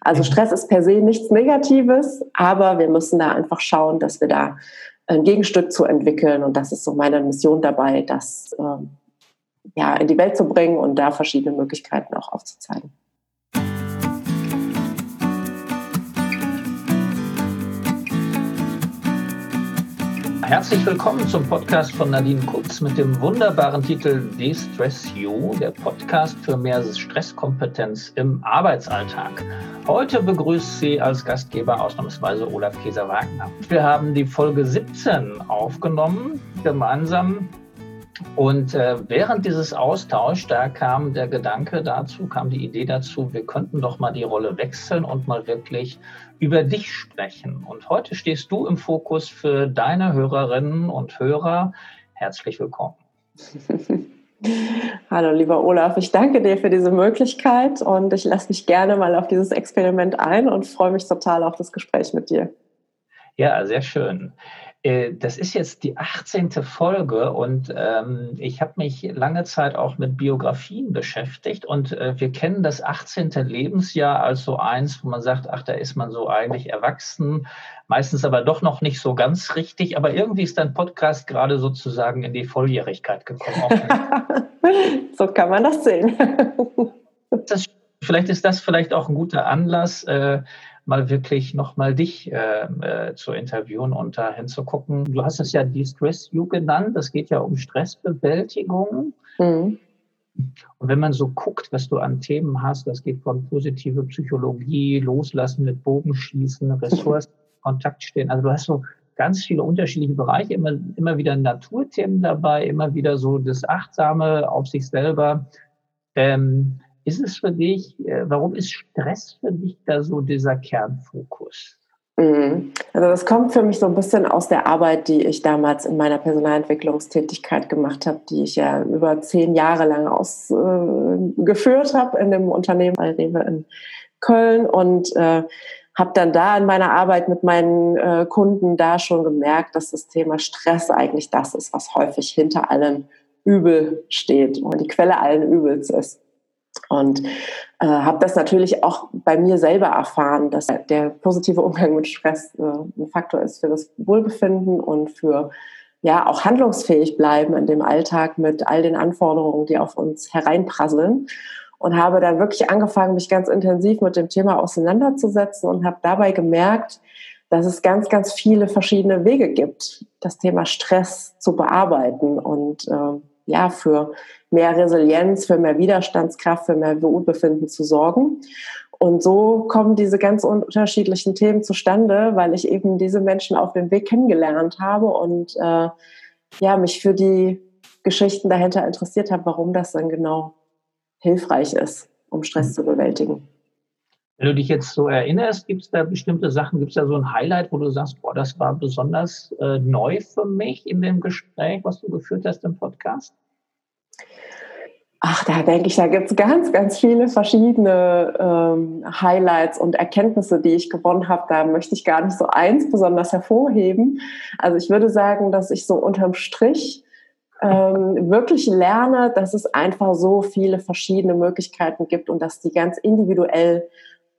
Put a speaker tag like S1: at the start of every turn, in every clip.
S1: Also Stress ist per se nichts Negatives, aber wir müssen da einfach schauen, dass wir da ein Gegenstück zu entwickeln. Und das ist so meine Mission dabei, das ähm, ja, in die Welt zu bringen und da verschiedene Möglichkeiten auch aufzuzeigen.
S2: Herzlich willkommen zum Podcast von Nadine Kutz mit dem wunderbaren Titel De-Stress You, der Podcast für mehr Stresskompetenz im Arbeitsalltag. Heute begrüßt sie als Gastgeber ausnahmsweise Olaf Käser-Wagner. Wir haben die Folge 17 aufgenommen, gemeinsam und äh, während dieses Austauschs, da kam der Gedanke dazu, kam die Idee dazu, wir könnten doch mal die Rolle wechseln und mal wirklich über dich sprechen. Und heute stehst du im Fokus für deine Hörerinnen und Hörer. Herzlich willkommen.
S1: Hallo, lieber Olaf, ich danke dir für diese Möglichkeit und ich lasse mich gerne mal auf dieses Experiment ein und freue mich total auf das Gespräch mit dir.
S2: Ja, sehr schön. Äh, das ist jetzt die 18. Folge und ähm, ich habe mich lange Zeit auch mit Biografien beschäftigt und äh, wir kennen das 18. Lebensjahr als so eins, wo man sagt, ach, da ist man so eigentlich erwachsen, meistens aber doch noch nicht so ganz richtig, aber irgendwie ist dein Podcast gerade sozusagen in die Volljährigkeit gekommen.
S1: so kann man das sehen.
S2: das, vielleicht ist das vielleicht auch ein guter Anlass, äh, mal wirklich nochmal dich äh, äh, zu interviewen und da hinzugucken. Du hast es ja De-Stress You genannt. Das geht ja um Stressbewältigung. Mhm. Und wenn man so guckt, was du an Themen hast, das geht von positive Psychologie, Loslassen mit Bogenschießen, Ressourcen, Kontakt stehen. Also du hast so ganz viele unterschiedliche Bereiche, immer, immer wieder Naturthemen dabei, immer wieder so das Achtsame auf sich selber. Ähm, ist es für dich, äh, warum ist Stress für dich da so dieser Kernfokus?
S1: Mhm. Also das kommt für mich so ein bisschen aus der Arbeit, die ich damals in meiner Personalentwicklungstätigkeit gemacht habe, die ich ja über zehn Jahre lang ausgeführt äh, habe in dem Unternehmen Rewe in Köln und äh, habe dann da in meiner Arbeit mit meinen äh, Kunden da schon gemerkt, dass das Thema Stress eigentlich das ist, was häufig hinter allen Übel steht und die Quelle allen Übels ist. Und äh, habe das natürlich auch bei mir selber erfahren, dass der positive Umgang mit Stress äh, ein Faktor ist für das Wohlbefinden und für ja auch handlungsfähig bleiben in dem Alltag mit all den Anforderungen, die auf uns hereinprasseln. Und habe dann wirklich angefangen, mich ganz intensiv mit dem Thema auseinanderzusetzen und habe dabei gemerkt, dass es ganz, ganz viele verschiedene Wege gibt, das Thema Stress zu bearbeiten und äh, ja, für mehr Resilienz, für mehr Widerstandskraft, für mehr Wohlbefinden zu sorgen. Und so kommen diese ganz unterschiedlichen Themen zustande, weil ich eben diese Menschen auf dem Weg kennengelernt habe und äh, ja, mich für die Geschichten dahinter interessiert habe, warum das dann genau hilfreich ist, um Stress zu bewältigen.
S2: Wenn du dich jetzt so erinnerst, gibt es da bestimmte Sachen, gibt es da so ein Highlight, wo du sagst, boah, das war besonders äh, neu für mich in dem Gespräch, was du geführt hast im Podcast?
S1: Ach, da denke ich, da gibt es ganz, ganz viele verschiedene ähm, Highlights und Erkenntnisse, die ich gewonnen habe. Da möchte ich gar nicht so eins besonders hervorheben. Also ich würde sagen, dass ich so unterm Strich ähm, wirklich lerne, dass es einfach so viele verschiedene Möglichkeiten gibt und dass die ganz individuell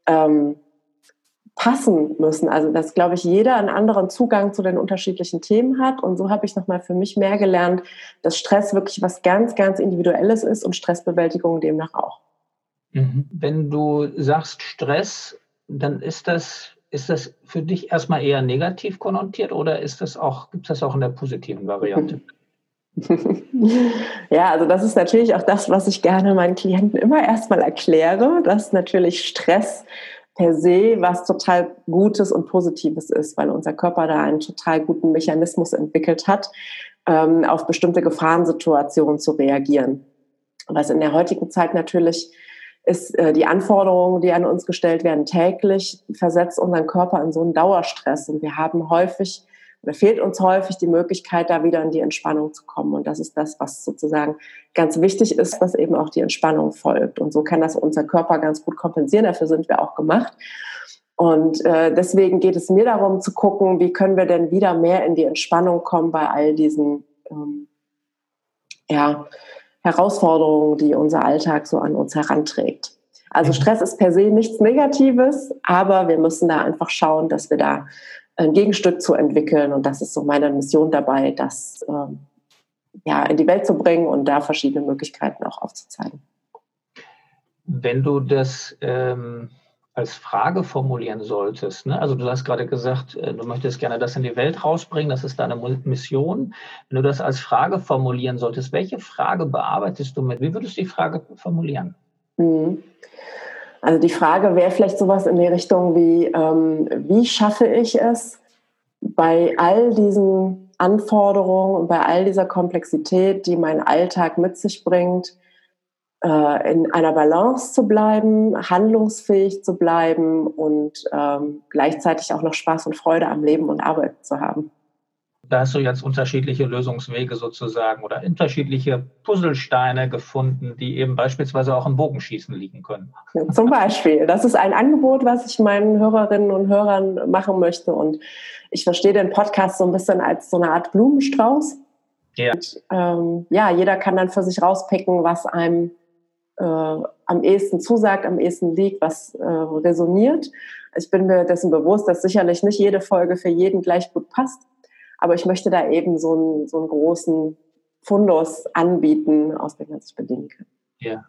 S1: ähm, passen müssen. Also dass, glaube ich, jeder einen anderen Zugang zu den unterschiedlichen Themen hat. Und so habe ich nochmal für mich mehr gelernt, dass Stress wirklich was ganz, ganz Individuelles ist und Stressbewältigung demnach auch.
S2: Mhm. Wenn du sagst Stress, dann ist das, ist das für dich erstmal eher negativ konnotiert oder ist das auch, gibt es das auch in der positiven Variante?
S1: Ja, also das ist natürlich auch das, was ich gerne meinen Klienten immer erstmal erkläre, dass natürlich Stress per se was total Gutes und Positives ist, weil unser Körper da einen total guten Mechanismus entwickelt hat, ähm, auf bestimmte Gefahrensituationen zu reagieren. Was in der heutigen Zeit natürlich ist, äh, die Anforderungen, die an uns gestellt werden, täglich versetzt unseren Körper in so einen Dauerstress. Und wir haben häufig da fehlt uns häufig die Möglichkeit, da wieder in die Entspannung zu kommen. Und das ist das, was sozusagen ganz wichtig ist, dass eben auch die Entspannung folgt. Und so kann das unser Körper ganz gut kompensieren. Dafür sind wir auch gemacht. Und äh, deswegen geht es mir darum zu gucken, wie können wir denn wieder mehr in die Entspannung kommen bei all diesen ähm, ja, Herausforderungen, die unser Alltag so an uns heranträgt. Also Stress ist per se nichts Negatives, aber wir müssen da einfach schauen, dass wir da ein Gegenstück zu entwickeln. Und das ist so meine Mission dabei, das ähm, ja, in die Welt zu bringen und da verschiedene Möglichkeiten auch aufzuzeigen.
S2: Wenn du das ähm, als Frage formulieren solltest, ne? also du hast gerade gesagt, äh, du möchtest gerne das in die Welt rausbringen, das ist deine Mission. Wenn du das als Frage formulieren solltest, welche Frage bearbeitest du mit? Wie würdest du die Frage formulieren? Mhm.
S1: Also die Frage wäre vielleicht sowas in die Richtung wie, ähm, wie schaffe ich es, bei all diesen Anforderungen und bei all dieser Komplexität, die mein Alltag mit sich bringt, äh, in einer Balance zu bleiben, handlungsfähig zu bleiben und ähm, gleichzeitig auch noch Spaß und Freude am Leben und Arbeit zu haben.
S2: Da hast du jetzt unterschiedliche Lösungswege sozusagen oder unterschiedliche Puzzlesteine gefunden, die eben beispielsweise auch im Bogenschießen liegen können.
S1: zum Beispiel. Das ist ein Angebot, was ich meinen Hörerinnen und Hörern machen möchte. Und ich verstehe den Podcast so ein bisschen als so eine Art Blumenstrauß. Ja. Und, ähm, ja, jeder kann dann für sich rauspicken, was einem äh, am ehesten zusagt, am ehesten liegt, was äh, resoniert. Ich bin mir dessen bewusst, dass sicherlich nicht jede Folge für jeden gleich gut passt. Aber ich möchte da eben so einen, so einen großen Fundus anbieten, aus dem man sich bedienen kann.
S2: Ja.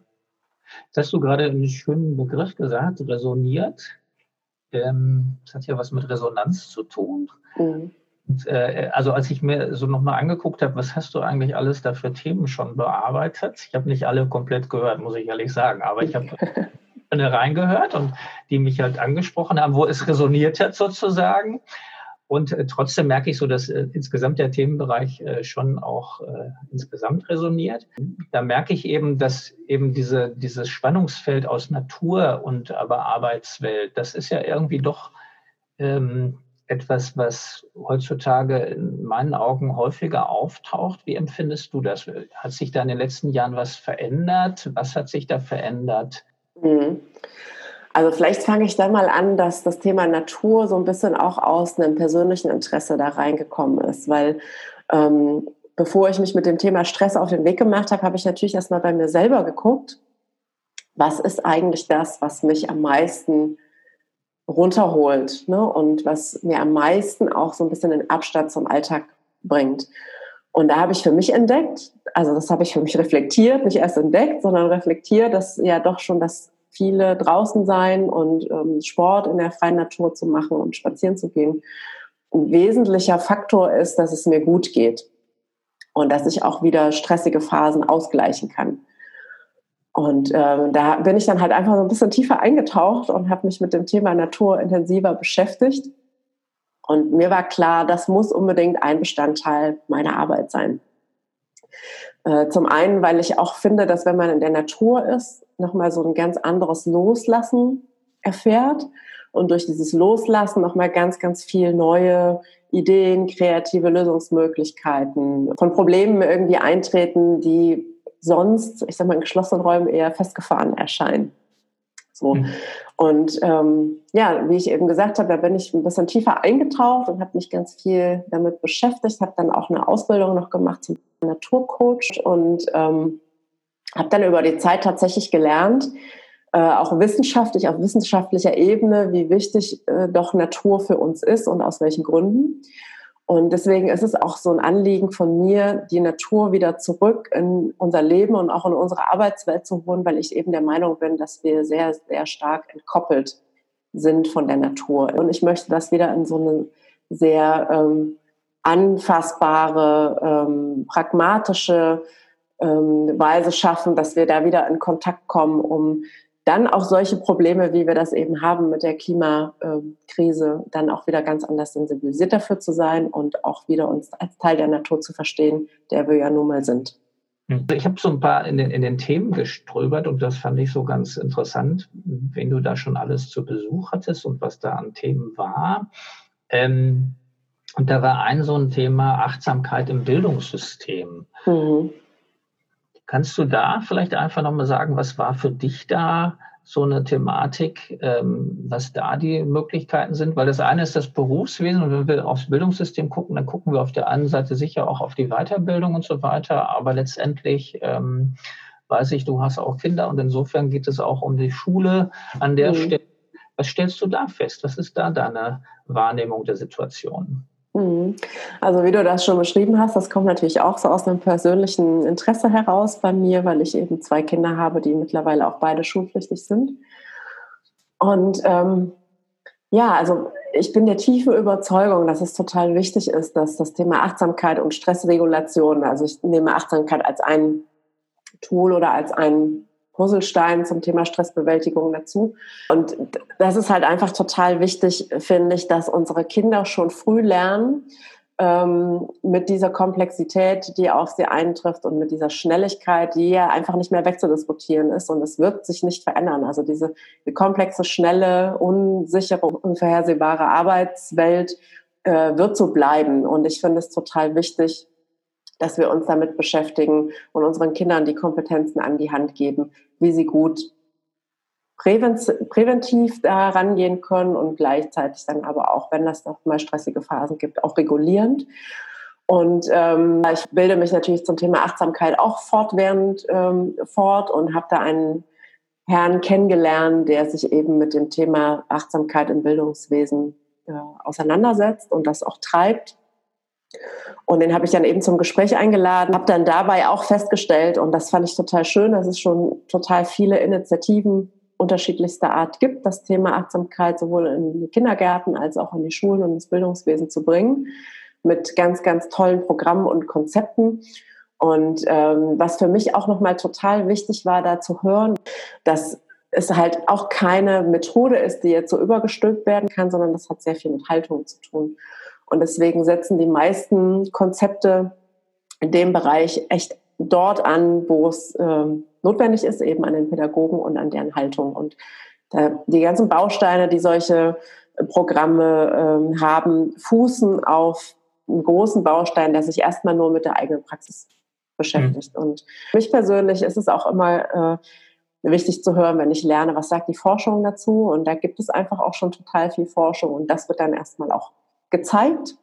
S2: Jetzt hast du gerade einen schönen Begriff gesagt, resoniert. Ähm, das hat ja was mit Resonanz zu tun. Mhm. Und, äh, also als ich mir so nochmal angeguckt habe, was hast du eigentlich alles da für Themen schon bearbeitet? Ich habe nicht alle komplett gehört, muss ich ehrlich sagen, aber ich habe reingehört und die mich halt angesprochen haben, wo es resoniert hat sozusagen. Und äh, trotzdem merke ich so, dass äh, insgesamt der Themenbereich äh, schon auch insgesamt resoniert. Da merke ich eben, dass eben diese, dieses Spannungsfeld aus Natur und aber Arbeitswelt, das ist ja irgendwie doch ähm, etwas, was heutzutage in meinen Augen häufiger auftaucht. Wie empfindest du das? Hat sich da in den letzten Jahren was verändert? Was hat sich da verändert? Mhm.
S1: Also vielleicht fange ich dann mal an, dass das Thema Natur so ein bisschen auch aus einem persönlichen Interesse da reingekommen ist, weil ähm, bevor ich mich mit dem Thema Stress auf den Weg gemacht habe, habe ich natürlich erstmal bei mir selber geguckt, was ist eigentlich das, was mich am meisten runterholt ne? und was mir am meisten auch so ein bisschen den Abstand zum Alltag bringt. Und da habe ich für mich entdeckt, also das habe ich für mich reflektiert, nicht erst entdeckt, sondern reflektiert, dass ja doch schon das viele draußen sein und ähm, Sport in der freien Natur zu machen und spazieren zu gehen, ein wesentlicher Faktor ist, dass es mir gut geht und dass ich auch wieder stressige Phasen ausgleichen kann. Und ähm, da bin ich dann halt einfach so ein bisschen tiefer eingetaucht und habe mich mit dem Thema Natur intensiver beschäftigt. Und mir war klar, das muss unbedingt ein Bestandteil meiner Arbeit sein. Äh, zum einen, weil ich auch finde, dass wenn man in der Natur ist, nochmal so ein ganz anderes Loslassen erfährt und durch dieses Loslassen nochmal ganz, ganz viel neue Ideen, kreative Lösungsmöglichkeiten von Problemen irgendwie eintreten, die sonst, ich sag mal, in geschlossenen Räumen eher festgefahren erscheinen. So. Mhm. Und ähm, ja, wie ich eben gesagt habe, da bin ich ein bisschen tiefer eingetaucht und habe mich ganz viel damit beschäftigt, habe dann auch eine Ausbildung noch gemacht zum Naturcoach und ähm, habe dann über die Zeit tatsächlich gelernt, äh, auch wissenschaftlich, auf wissenschaftlicher Ebene, wie wichtig äh, doch Natur für uns ist und aus welchen Gründen. Und deswegen ist es auch so ein Anliegen von mir, die Natur wieder zurück in unser Leben und auch in unsere Arbeitswelt zu holen, weil ich eben der Meinung bin, dass wir sehr, sehr stark entkoppelt sind von der Natur. Und ich möchte das wieder in so eine sehr ähm, anfassbare, ähm, pragmatische ähm, Weise schaffen, dass wir da wieder in Kontakt kommen, um dann auch solche Probleme, wie wir das eben haben mit der Klimakrise, dann auch wieder ganz anders sensibilisiert dafür zu sein und auch wieder uns als Teil der Natur zu verstehen, der wir ja nun mal sind.
S2: Hm. Ich habe so ein paar in den, in den Themen geströbert und das fand ich so ganz interessant, wenn du da schon alles zu Besuch hattest und was da an Themen war. Ähm, und da war ein so ein Thema Achtsamkeit im Bildungssystem. Mhm. Kannst du da vielleicht einfach nochmal sagen, was war für dich da so eine Thematik, ähm, was da die Möglichkeiten sind? Weil das eine ist das Berufswesen und wenn wir aufs Bildungssystem gucken, dann gucken wir auf der einen Seite sicher auch auf die Weiterbildung und so weiter, aber letztendlich, ähm, weiß ich, du hast auch Kinder und insofern geht es auch um die Schule an der mhm. Stelle. Was stellst du da fest? Was ist da deine Wahrnehmung der Situation?
S1: Mhm. Also wie du das schon beschrieben hast, das kommt natürlich auch so aus einem persönlichen Interesse heraus bei mir, weil ich eben zwei Kinder habe, die mittlerweile auch beide schulpflichtig sind. Und ähm, ja, also ich bin der tiefen Überzeugung, dass es total wichtig ist, dass das Thema Achtsamkeit und Stressregulation, also ich nehme Achtsamkeit als ein Tool oder als ein Puzzlestein zum Thema Stressbewältigung dazu. Und das ist halt einfach total wichtig, finde ich, dass unsere Kinder schon früh lernen, ähm, mit dieser Komplexität, die auf sie eintrifft und mit dieser Schnelligkeit, die ja einfach nicht mehr wegzudiskutieren ist und es wird sich nicht verändern. Also diese die komplexe, schnelle, unsichere, unvorhersehbare Arbeitswelt äh, wird so bleiben. Und ich finde es total wichtig, dass wir uns damit beschäftigen und unseren Kindern die Kompetenzen an die Hand geben, wie sie gut präventiv da rangehen können und gleichzeitig dann aber auch, wenn das noch mal stressige Phasen gibt, auch regulierend. Und ähm, ich bilde mich natürlich zum Thema Achtsamkeit auch fortwährend ähm, fort und habe da einen Herrn kennengelernt, der sich eben mit dem Thema Achtsamkeit im Bildungswesen äh, auseinandersetzt und das auch treibt. Und den habe ich dann eben zum Gespräch eingeladen, habe dann dabei auch festgestellt, und das fand ich total schön, dass es schon total viele Initiativen unterschiedlichster Art gibt, das Thema Achtsamkeit sowohl in die Kindergärten als auch in die Schulen und ins Bildungswesen zu bringen, mit ganz, ganz tollen Programmen und Konzepten. Und ähm, was für mich auch nochmal total wichtig war, da zu hören, dass es halt auch keine Methode ist, die jetzt so übergestülpt werden kann, sondern das hat sehr viel mit Haltung zu tun. Und deswegen setzen die meisten Konzepte in dem Bereich echt dort an, wo es ähm, notwendig ist, eben an den Pädagogen und an deren Haltung. Und da, die ganzen Bausteine, die solche Programme ähm, haben, fußen auf einen großen Baustein, der sich erstmal nur mit der eigenen Praxis beschäftigt. Mhm. Und für mich persönlich ist es auch immer äh, wichtig zu hören, wenn ich lerne, was sagt die Forschung dazu. Und da gibt es einfach auch schon total viel Forschung und das wird dann erstmal auch gezeigt.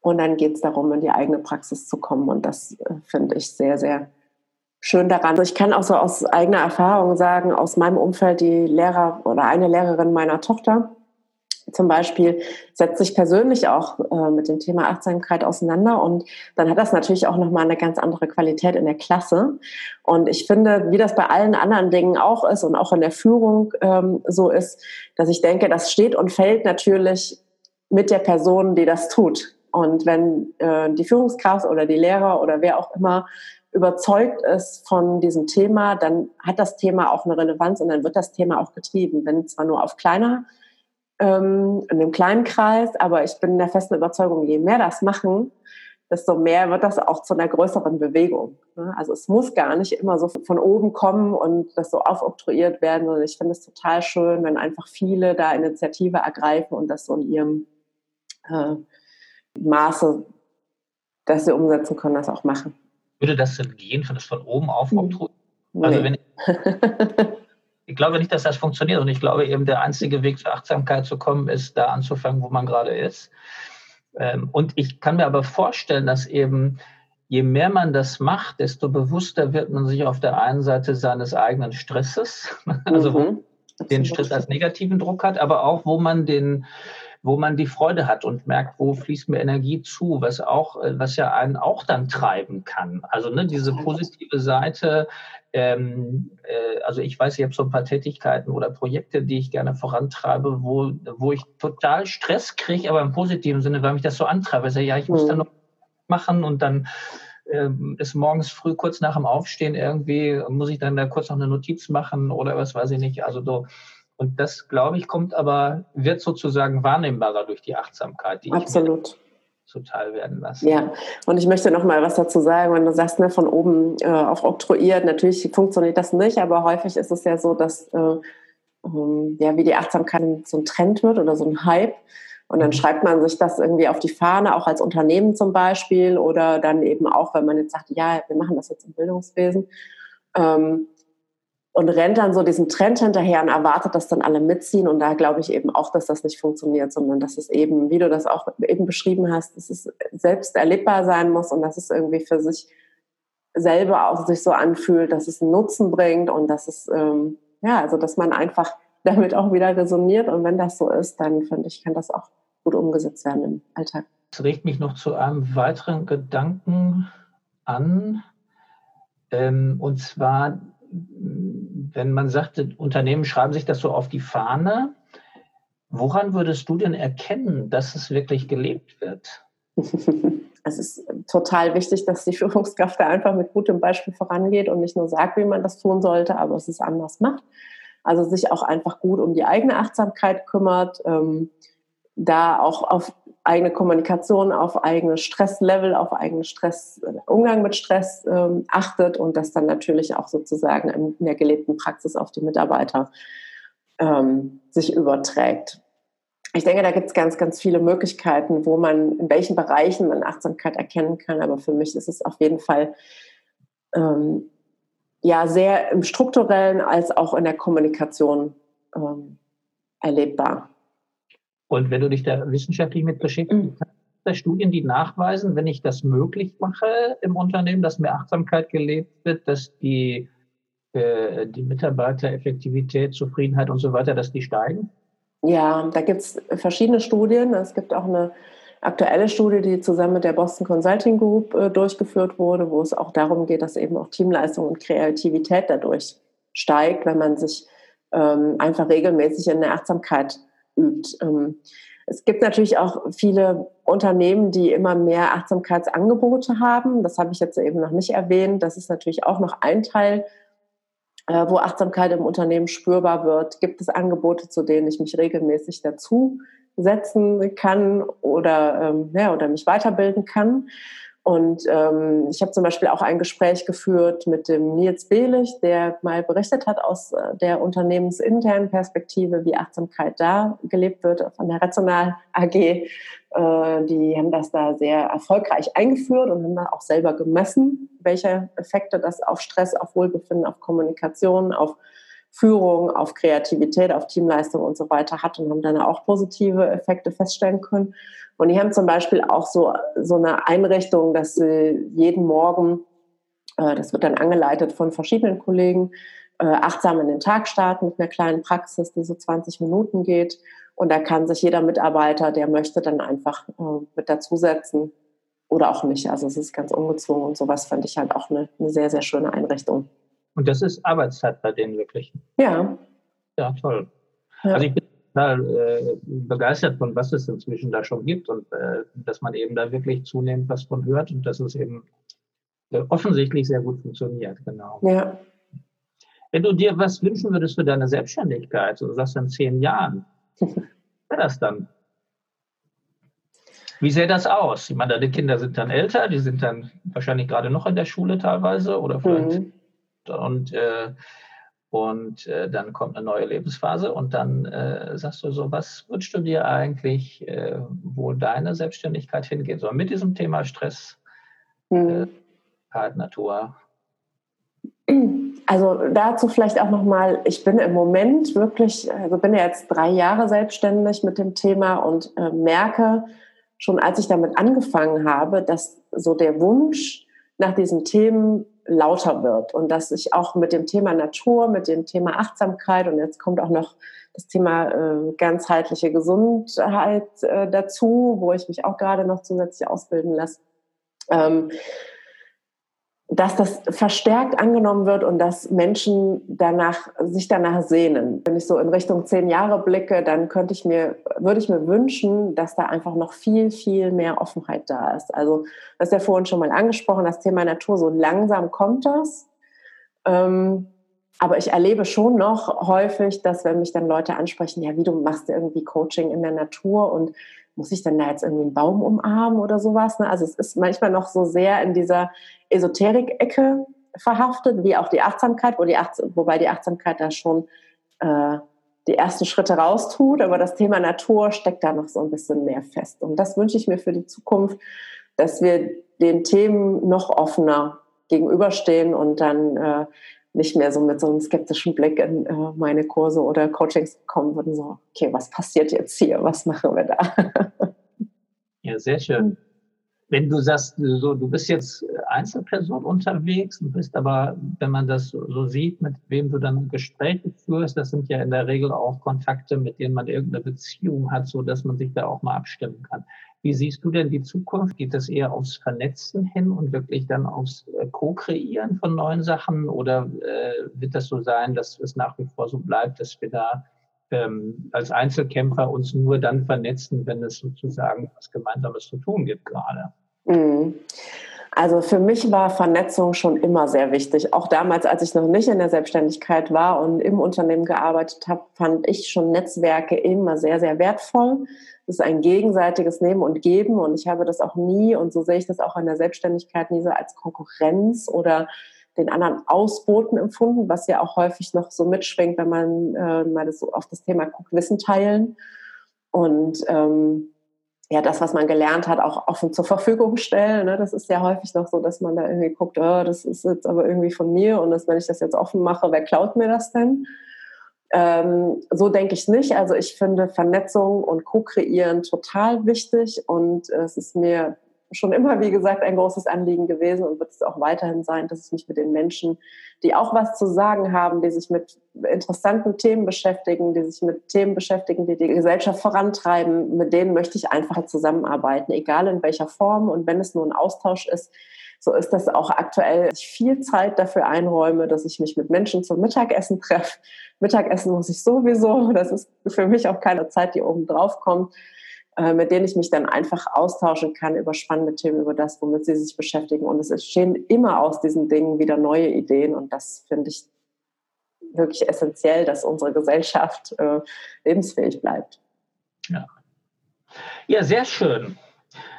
S1: Und dann geht es darum, in die eigene Praxis zu kommen. Und das äh, finde ich sehr, sehr schön daran. Ich kann auch so aus eigener Erfahrung sagen, aus meinem Umfeld, die Lehrer oder eine Lehrerin meiner Tochter zum Beispiel setzt sich persönlich auch äh, mit dem Thema Achtsamkeit auseinander und dann hat das natürlich auch nochmal eine ganz andere Qualität in der Klasse. Und ich finde, wie das bei allen anderen Dingen auch ist und auch in der Führung ähm, so ist, dass ich denke, das steht und fällt natürlich mit der Person, die das tut. Und wenn äh, die Führungskraft oder die Lehrer oder wer auch immer überzeugt ist von diesem Thema, dann hat das Thema auch eine Relevanz und dann wird das Thema auch getrieben. Wenn zwar nur auf kleiner, ähm, in einem kleinen Kreis, aber ich bin der festen Überzeugung, je mehr das machen, desto mehr wird das auch zu einer größeren Bewegung. Ne? Also es muss gar nicht immer so von oben kommen und das so aufoktroyiert werden, sondern ich finde es total schön, wenn einfach viele da Initiative ergreifen und das so in ihrem äh, Maße, dass sie umsetzen können, das auch machen.
S2: Würde das denn gehen, von, das von oben auf hm. oktroyieren? Nee. Also wenn ich, ich glaube nicht, dass das funktioniert und ich glaube eben, der einzige Weg zur Achtsamkeit zu kommen, ist da anzufangen, wo man gerade ist. Ähm, und ich kann mir aber vorstellen, dass eben je mehr man das macht, desto bewusster wird man sich auf der einen Seite seines eigenen Stresses, also mhm. den Stress als negativen Druck hat, aber auch wo man den wo man die Freude hat und merkt, wo fließt mir Energie zu, was auch, äh, was ja einen auch dann treiben kann. Also ne, diese positive Seite, ähm, äh, also ich weiß, ich habe so ein paar Tätigkeiten oder Projekte, die ich gerne vorantreibe, wo, wo ich total Stress kriege, aber im positiven Sinne, weil mich das so antreibe. Ich sage, ja, ich muss mhm. dann noch machen und dann ähm, ist morgens früh kurz nach dem Aufstehen irgendwie, muss ich dann da kurz noch eine Notiz machen oder was weiß ich nicht. Also so, und das, glaube ich, kommt aber, wird sozusagen wahrnehmbarer durch die Achtsamkeit, die
S1: Absolut. ich
S2: zuteil werden lasse.
S1: Ja, und ich möchte noch mal was dazu sagen, wenn du sagst, ne, von oben äh, auf oktroyiert, natürlich funktioniert das nicht, aber häufig ist es ja so, dass äh, ähm, ja, wie die Achtsamkeit so ein Trend wird oder so ein Hype. Und dann mhm. schreibt man sich das irgendwie auf die Fahne, auch als Unternehmen zum Beispiel, oder dann eben auch, wenn man jetzt sagt, ja, wir machen das jetzt im Bildungswesen. Ähm, und rennt dann so diesem Trend hinterher und erwartet, dass dann alle mitziehen. Und da glaube ich eben auch, dass das nicht funktioniert, sondern dass es eben, wie du das auch eben beschrieben hast, dass es selbst erlebbar sein muss und dass es irgendwie für sich selber auch sich so anfühlt, dass es einen Nutzen bringt und dass es, ähm, ja, also dass man einfach damit auch wieder resoniert. Und wenn das so ist, dann finde ich, kann das auch gut umgesetzt werden im Alltag.
S2: Das regt mich noch zu einem weiteren Gedanken an. Ähm, und zwar, wenn man sagt, Unternehmen schreiben sich das so auf die Fahne, woran würdest du denn erkennen, dass es wirklich gelebt wird?
S1: es ist total wichtig, dass die Führungskraft da einfach mit gutem Beispiel vorangeht und nicht nur sagt, wie man das tun sollte, aber es ist anders macht. Also sich auch einfach gut um die eigene Achtsamkeit kümmert, ähm, da auch auf eigene Kommunikation, auf eigene Stresslevel, auf eigenen Stress, Umgang mit Stress ähm, achtet und das dann natürlich auch sozusagen in, in der gelebten Praxis auf die Mitarbeiter ähm, sich überträgt. Ich denke, da gibt es ganz, ganz viele Möglichkeiten, wo man, in welchen Bereichen man Achtsamkeit erkennen kann. Aber für mich ist es auf jeden Fall ähm, ja sehr im strukturellen als auch in der Kommunikation ähm, erlebbar.
S2: Und wenn du dich da wissenschaftlich mit beschäftigst, mhm. da Studien, die nachweisen, wenn ich das möglich mache im Unternehmen, dass mehr Achtsamkeit gelebt wird, dass die, äh, die Mitarbeitereffektivität, Zufriedenheit und so weiter, dass die steigen?
S1: Ja, da gibt es verschiedene Studien. Es gibt auch eine aktuelle Studie, die zusammen mit der Boston Consulting Group äh, durchgeführt wurde, wo es auch darum geht, dass eben auch Teamleistung und Kreativität dadurch steigt, wenn man sich ähm, einfach regelmäßig in der Achtsamkeit übt. Ähm, es gibt natürlich auch viele Unternehmen, die immer mehr Achtsamkeitsangebote haben. Das habe ich jetzt eben noch nicht erwähnt. Das ist natürlich auch noch ein Teil äh, wo Achtsamkeit im Unternehmen spürbar wird? Gibt es Angebote, zu denen ich mich regelmäßig dazu setzen kann oder, ähm, ja, oder mich weiterbilden kann? Und ähm, ich habe zum Beispiel auch ein Gespräch geführt mit dem Nils Behlich, der mal berichtet hat aus äh, der unternehmensinternen Perspektive, wie Achtsamkeit da gelebt wird von der Rational AG. Äh, die haben das da sehr erfolgreich eingeführt und haben da auch selber gemessen, welche Effekte das auf Stress, auf Wohlbefinden, auf Kommunikation, auf Führung, auf Kreativität, auf Teamleistung und so weiter hat und haben dann auch positive Effekte feststellen können. Und die haben zum Beispiel auch so, so eine Einrichtung, dass sie jeden Morgen, äh, das wird dann angeleitet von verschiedenen Kollegen, äh, achtsam in den Tag starten mit einer kleinen Praxis, die so 20 Minuten geht. Und da kann sich jeder Mitarbeiter, der möchte, dann einfach äh, mit dazusetzen oder auch nicht. Also es ist ganz ungezwungen und sowas fand ich halt auch eine, eine sehr, sehr schöne Einrichtung.
S2: Und das ist Arbeitszeit bei denen wirklich?
S1: Ja.
S2: Ja, toll. Ja. Also ich total äh, begeistert von, was es inzwischen da schon gibt und äh, dass man eben da wirklich zunehmend was von hört und dass es eben äh, offensichtlich sehr gut funktioniert, genau.
S1: Ja.
S2: Wenn du dir was wünschen würdest für deine Selbstständigkeit, so sagst du in zehn Jahren, wäre das dann? Wie sähe das aus? Ich meine, deine Kinder sind dann älter, die sind dann wahrscheinlich gerade noch in der Schule teilweise oder vielleicht mhm. und äh, und äh, dann kommt eine neue Lebensphase und dann äh, sagst du so, was wünschst du dir eigentlich, äh, wo deine Selbstständigkeit hingeht? So mit diesem Thema Stress, mhm. äh, Natur.
S1: Also dazu vielleicht auch nochmal, ich bin im Moment wirklich, also bin ja jetzt drei Jahre selbstständig mit dem Thema und äh, merke schon, als ich damit angefangen habe, dass so der Wunsch nach diesen Themen lauter wird und dass ich auch mit dem Thema Natur, mit dem Thema Achtsamkeit und jetzt kommt auch noch das Thema äh, ganzheitliche Gesundheit äh, dazu, wo ich mich auch gerade noch zusätzlich ausbilden lasse. Ähm, dass das verstärkt angenommen wird und dass Menschen danach, sich danach sehnen. Wenn ich so in Richtung zehn Jahre blicke, dann könnte ich mir, würde ich mir wünschen, dass da einfach noch viel, viel mehr Offenheit da ist. Also, das ist ja vorhin schon mal angesprochen, das Thema Natur, so langsam kommt das. Ähm, aber ich erlebe schon noch häufig, dass wenn mich dann Leute ansprechen, ja, wie du machst irgendwie Coaching in der Natur und muss ich denn da jetzt irgendwie einen Baum umarmen oder sowas? Ne? Also es ist manchmal noch so sehr in dieser Esoterik-Ecke verhaftet, wie auch die Achtsamkeit, wo die Acht wobei die Achtsamkeit da schon äh, die ersten Schritte raustut, aber das Thema Natur steckt da noch so ein bisschen mehr fest. Und das wünsche ich mir für die Zukunft, dass wir den Themen noch offener gegenüberstehen und dann äh, nicht mehr so mit so einem skeptischen Blick in äh, meine Kurse oder Coachings kommen würden, so, okay, was passiert jetzt hier? Was machen wir da?
S2: Ja, sehr schön. wenn du sagst, so, du bist jetzt Einzelperson unterwegs und bist aber, wenn man das so sieht, mit wem du dann Gespräche führst, das sind ja in der Regel auch Kontakte, mit denen man irgendeine Beziehung hat, so dass man sich da auch mal abstimmen kann. Wie siehst du denn die Zukunft? Geht das eher aufs Vernetzen hin und wirklich dann aufs äh, Co-Kreieren von neuen Sachen? Oder äh, wird das so sein, dass es nach wie vor so bleibt, dass wir da ähm, als Einzelkämpfer uns nur dann vernetzen, wenn es sozusagen was Gemeinsames zu tun gibt gerade?
S1: Mhm. Also für mich war Vernetzung schon immer sehr wichtig. Auch damals, als ich noch nicht in der Selbstständigkeit war und im Unternehmen gearbeitet habe, fand ich schon Netzwerke immer sehr, sehr wertvoll. Das ist ein gegenseitiges Nehmen und Geben und ich habe das auch nie, und so sehe ich das auch in der Selbstständigkeit, nie so als Konkurrenz oder den anderen ausboten empfunden, was ja auch häufig noch so mitschwingt, wenn man äh, mal das, auf das Thema guckt, Wissen teilen. Und ähm, ja, das, was man gelernt hat, auch offen zur Verfügung stellen. Ne? Das ist ja häufig noch so, dass man da irgendwie guckt, oh, das ist jetzt aber irgendwie von mir und dass, wenn ich das jetzt offen mache, wer klaut mir das denn? Ähm, so denke ich nicht. Also ich finde Vernetzung und Co-Kreieren total wichtig und es ist mir schon immer, wie gesagt, ein großes Anliegen gewesen und wird es auch weiterhin sein, dass ich mich mit den Menschen, die auch was zu sagen haben, die sich mit interessanten Themen beschäftigen, die sich mit Themen beschäftigen, die die Gesellschaft vorantreiben, mit denen möchte ich einfach zusammenarbeiten, egal in welcher Form und wenn es nur ein Austausch ist. So ist das auch aktuell. Ich viel Zeit dafür einräume, dass ich mich mit Menschen zum Mittagessen treffe. Mittagessen muss ich sowieso. Das ist für mich auch keine Zeit, die oben drauf kommt mit denen ich mich dann einfach austauschen kann über spannende Themen, über das, womit sie sich beschäftigen. Und es entstehen immer aus diesen Dingen wieder neue Ideen. Und das finde ich wirklich essentiell, dass unsere Gesellschaft äh, lebensfähig bleibt.
S2: Ja. ja, sehr schön.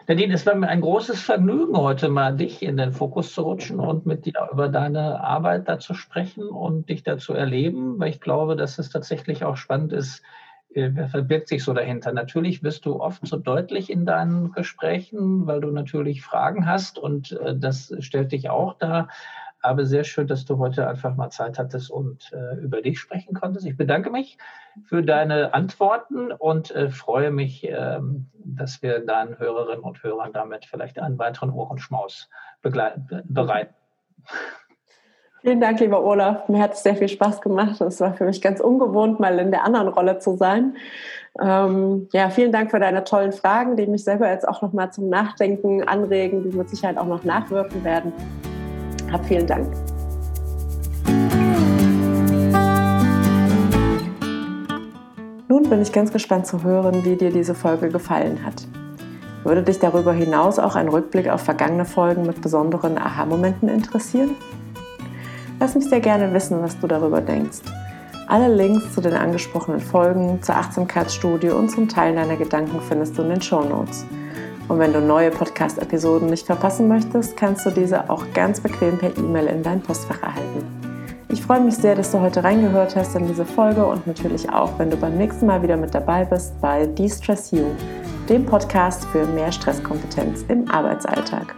S2: Nadine, es war mir ein großes Vergnügen, heute mal dich in den Fokus zu rutschen und mit dir über deine Arbeit da zu sprechen und dich da zu erleben, weil ich glaube, dass es tatsächlich auch spannend ist, äh, verbirgt sich so dahinter? Natürlich wirst du oft so deutlich in deinen Gesprächen, weil du natürlich Fragen hast und äh, das stellt dich auch da. Aber sehr schön, dass du heute einfach mal Zeit hattest und äh, über dich sprechen konntest. Ich bedanke mich für deine Antworten und äh, freue mich, ähm, dass wir deinen Hörerinnen und Hörern damit vielleicht einen weiteren Ohrenschmaus bereiten.
S1: Vielen Dank, lieber Olaf. Mir hat es sehr viel Spaß gemacht. Es war für mich ganz ungewohnt, mal in der anderen Rolle zu sein. Ähm, ja, vielen Dank für deine tollen Fragen, die mich selber jetzt auch noch mal zum Nachdenken anregen, die mit Sicherheit auch noch nachwirken werden. Hab vielen Dank. Nun bin ich ganz gespannt zu hören, wie dir diese Folge gefallen hat. Würde dich darüber hinaus auch ein Rückblick auf vergangene Folgen mit besonderen Aha-Momenten interessieren? Lass mich sehr gerne wissen, was du darüber denkst. Alle Links zu den angesprochenen Folgen, zur Achtsamkeitsstudie und zum Teilen deiner Gedanken findest du in den Show Notes. Und wenn du neue Podcast-Episoden nicht verpassen möchtest, kannst du diese auch ganz bequem per E-Mail in dein Postfach erhalten. Ich freue mich sehr, dass du heute reingehört hast in diese Folge und natürlich auch, wenn du beim nächsten Mal wieder mit dabei bist bei De-Stress You, dem Podcast für mehr Stresskompetenz im Arbeitsalltag.